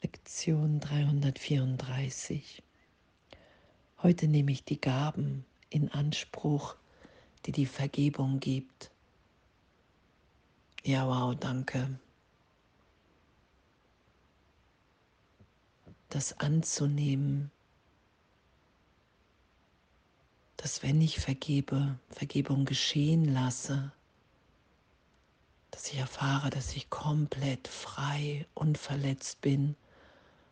Lektion 334. Heute nehme ich die Gaben in Anspruch, die die Vergebung gibt. Ja, wow, danke. Das anzunehmen, dass wenn ich vergebe, Vergebung geschehen lasse, dass ich erfahre, dass ich komplett frei, unverletzt bin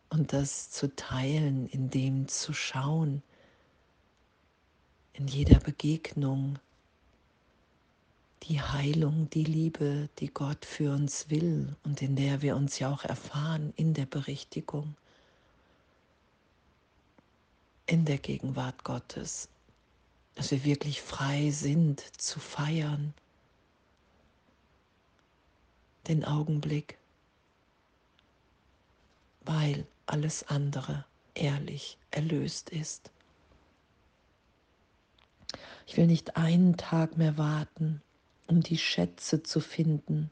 und das zu teilen, in dem zu schauen, in jeder Begegnung, die Heilung, die Liebe, die Gott für uns will und in der wir uns ja auch erfahren in der Berichtigung, in der Gegenwart Gottes, dass wir wirklich frei sind zu feiern, den Augenblick, weil alles andere ehrlich erlöst ist. Ich will nicht einen Tag mehr warten, um die Schätze zu finden,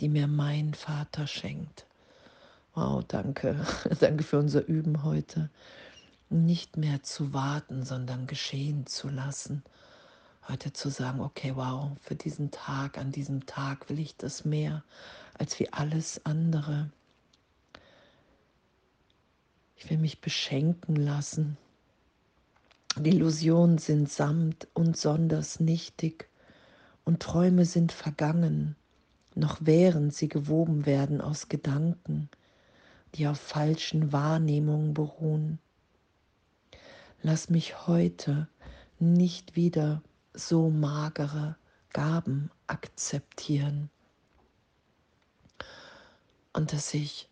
die mir mein Vater schenkt. Wow, danke. danke für unser Üben heute. Nicht mehr zu warten, sondern geschehen zu lassen. Heute zu sagen, okay, wow, für diesen Tag, an diesem Tag will ich das mehr als wie alles andere. Ich will mich beschenken lassen. Die Illusionen sind samt und sonders nichtig und Träume sind vergangen, noch während sie gewoben werden aus Gedanken, die auf falschen Wahrnehmungen beruhen. Lass mich heute nicht wieder so magere Gaben akzeptieren und dass ich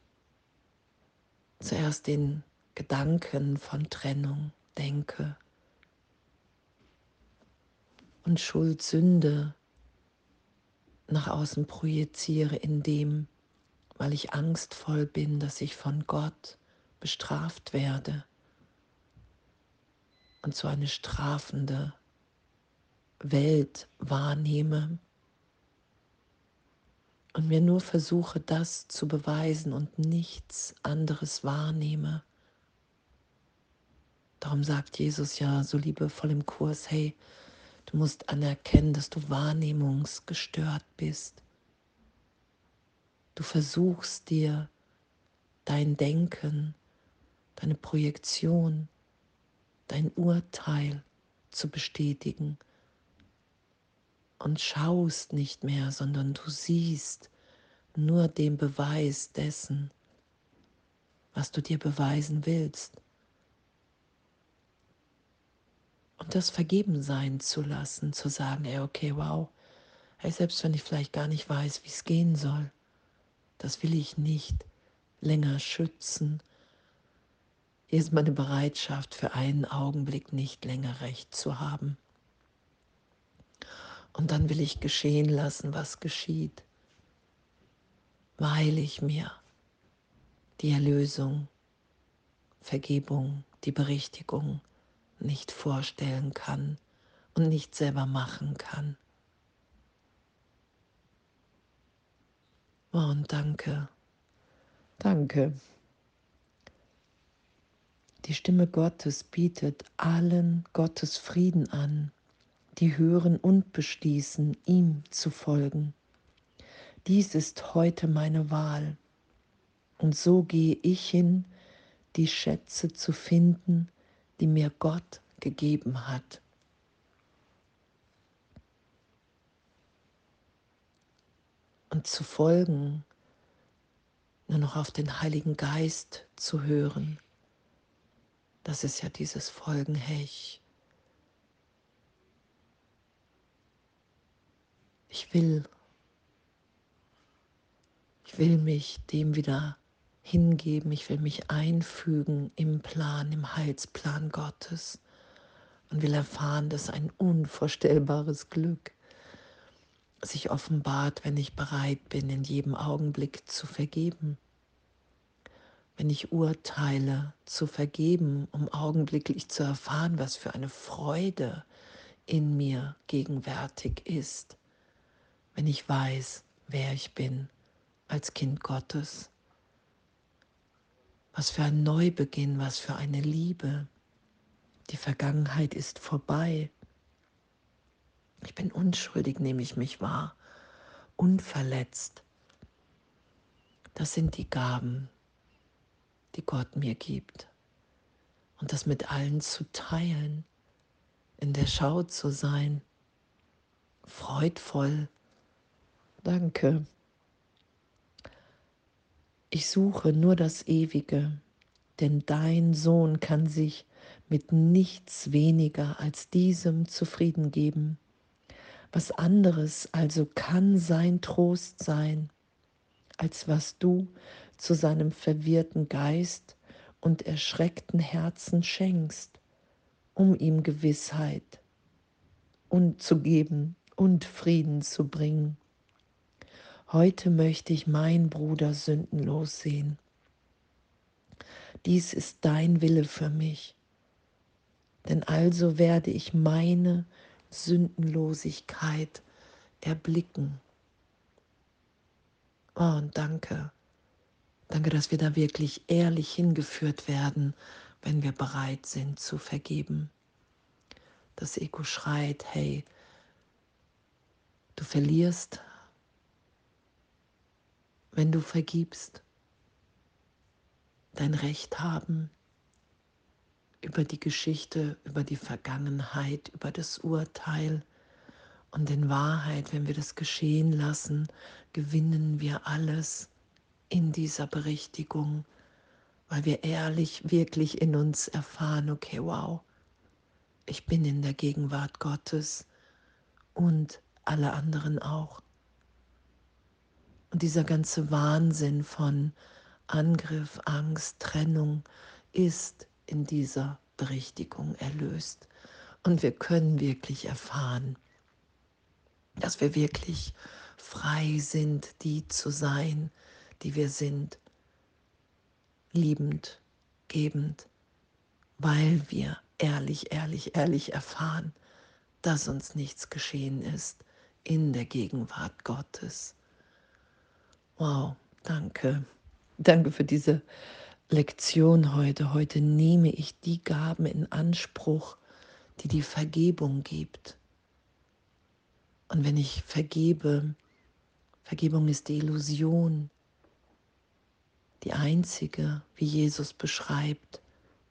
zuerst den Gedanken von Trennung denke und Schuld, Sünde nach außen projiziere, indem, weil ich angstvoll bin, dass ich von Gott bestraft werde. Und so eine strafende Welt wahrnehme und mir nur versuche, das zu beweisen und nichts anderes wahrnehme. Darum sagt Jesus ja so liebevoll im Kurs, hey, du musst anerkennen, dass du wahrnehmungsgestört bist. Du versuchst dir dein Denken, deine Projektion, dein Urteil zu bestätigen und schaust nicht mehr, sondern du siehst nur den Beweis dessen, was du dir beweisen willst. Und das vergeben sein zu lassen, zu sagen, ey, okay, wow, ey, selbst wenn ich vielleicht gar nicht weiß, wie es gehen soll, das will ich nicht länger schützen. Hier ist meine Bereitschaft, für einen Augenblick nicht länger recht zu haben. Und dann will ich geschehen lassen, was geschieht, weil ich mir die Erlösung, Vergebung, die Berichtigung nicht vorstellen kann und nicht selber machen kann. Oh, und danke, danke. Die Stimme Gottes bietet allen Gottes Frieden an die hören und beschließen, ihm zu folgen. Dies ist heute meine Wahl. Und so gehe ich hin, die Schätze zu finden, die mir Gott gegeben hat. Und zu folgen, nur noch auf den Heiligen Geist zu hören, das ist ja dieses Folgen. Ich will, ich will mich dem wieder hingeben, ich will mich einfügen im Plan, im Heilsplan Gottes. Und will erfahren, dass ein unvorstellbares Glück sich offenbart, wenn ich bereit bin, in jedem Augenblick zu vergeben. Wenn ich urteile, zu vergeben, um augenblicklich zu erfahren, was für eine Freude in mir gegenwärtig ist wenn ich weiß, wer ich bin als Kind Gottes. Was für ein Neubeginn, was für eine Liebe. Die Vergangenheit ist vorbei. Ich bin unschuldig, nehme ich mich wahr, unverletzt. Das sind die Gaben, die Gott mir gibt. Und das mit allen zu teilen, in der Schau zu sein, freudvoll. Danke. Ich suche nur das Ewige, denn dein Sohn kann sich mit nichts weniger als diesem zufrieden geben. Was anderes also kann sein Trost sein, als was du zu seinem verwirrten Geist und erschreckten Herzen schenkst, um ihm Gewissheit und zu geben und Frieden zu bringen. Heute möchte ich meinen Bruder sündenlos sehen. Dies ist dein Wille für mich denn also werde ich meine Sündenlosigkeit erblicken. Oh, und danke. Danke, dass wir da wirklich ehrlich hingeführt werden, wenn wir bereit sind zu vergeben. Das Ego schreit, hey, du verlierst, wenn du vergibst, dein Recht haben, über die Geschichte, über die Vergangenheit, über das Urteil. Und in Wahrheit, wenn wir das geschehen lassen, gewinnen wir alles in dieser Berichtigung, weil wir ehrlich wirklich in uns erfahren, okay, wow, ich bin in der Gegenwart Gottes und alle anderen auch. Und dieser ganze Wahnsinn von Angriff, Angst, Trennung ist in dieser Berichtigung erlöst. Und wir können wirklich erfahren, dass wir wirklich frei sind, die zu sein, die wir sind, liebend, gebend, weil wir ehrlich, ehrlich, ehrlich erfahren, dass uns nichts geschehen ist in der Gegenwart Gottes. Wow, danke. Danke für diese Lektion heute. Heute nehme ich die Gaben in Anspruch, die die Vergebung gibt. Und wenn ich vergebe, Vergebung ist die Illusion, die einzige, wie Jesus beschreibt,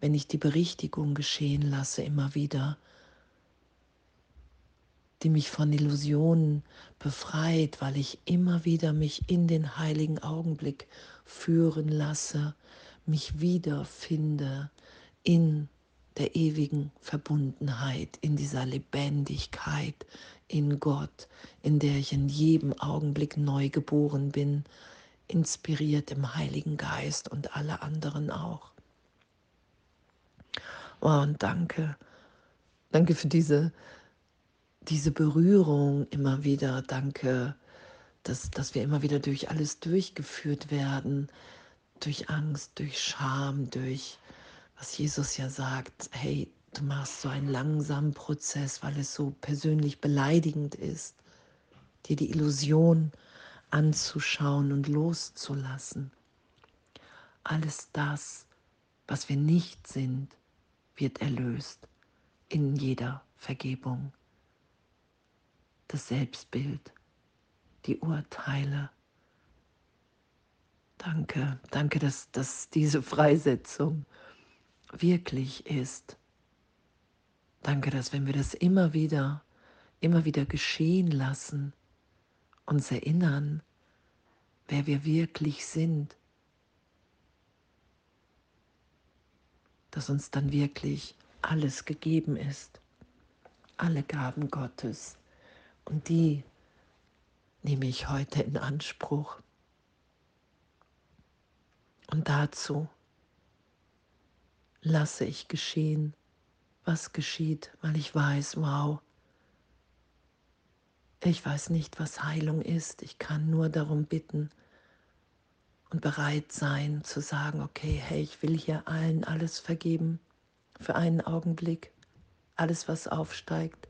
wenn ich die Berichtigung geschehen lasse immer wieder, die mich von Illusionen befreit, weil ich immer wieder mich in den heiligen Augenblick führen lasse, mich wiederfinde in der ewigen Verbundenheit, in dieser Lebendigkeit in Gott, in der ich in jedem Augenblick neu geboren bin, inspiriert im Heiligen Geist und alle anderen auch. Oh, und danke, danke für diese, diese Berührung immer wieder. Danke, dass, dass wir immer wieder durch alles durchgeführt werden, durch Angst, durch Scham, durch, was Jesus ja sagt, hey, du machst so einen langsamen Prozess, weil es so persönlich beleidigend ist, dir die Illusion anzuschauen und loszulassen. Alles das, was wir nicht sind, wird erlöst in jeder Vergebung. Das Selbstbild, die Urteile, Danke, danke, dass, dass diese Freisetzung wirklich ist. Danke, dass wenn wir das immer wieder, immer wieder geschehen lassen, uns erinnern, wer wir wirklich sind, dass uns dann wirklich alles gegeben ist, alle Gaben Gottes. Und die nehme ich heute in Anspruch. Und dazu lasse ich geschehen, was geschieht, weil ich weiß, wow, ich weiß nicht, was Heilung ist. Ich kann nur darum bitten und bereit sein zu sagen, okay, hey, ich will hier allen alles vergeben für einen Augenblick, alles, was aufsteigt.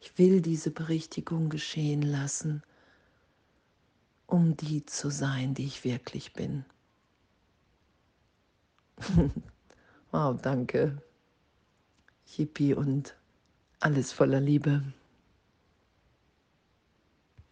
Ich will diese Berichtigung geschehen lassen, um die zu sein, die ich wirklich bin. Wow, danke. Yippie und alles voller Liebe.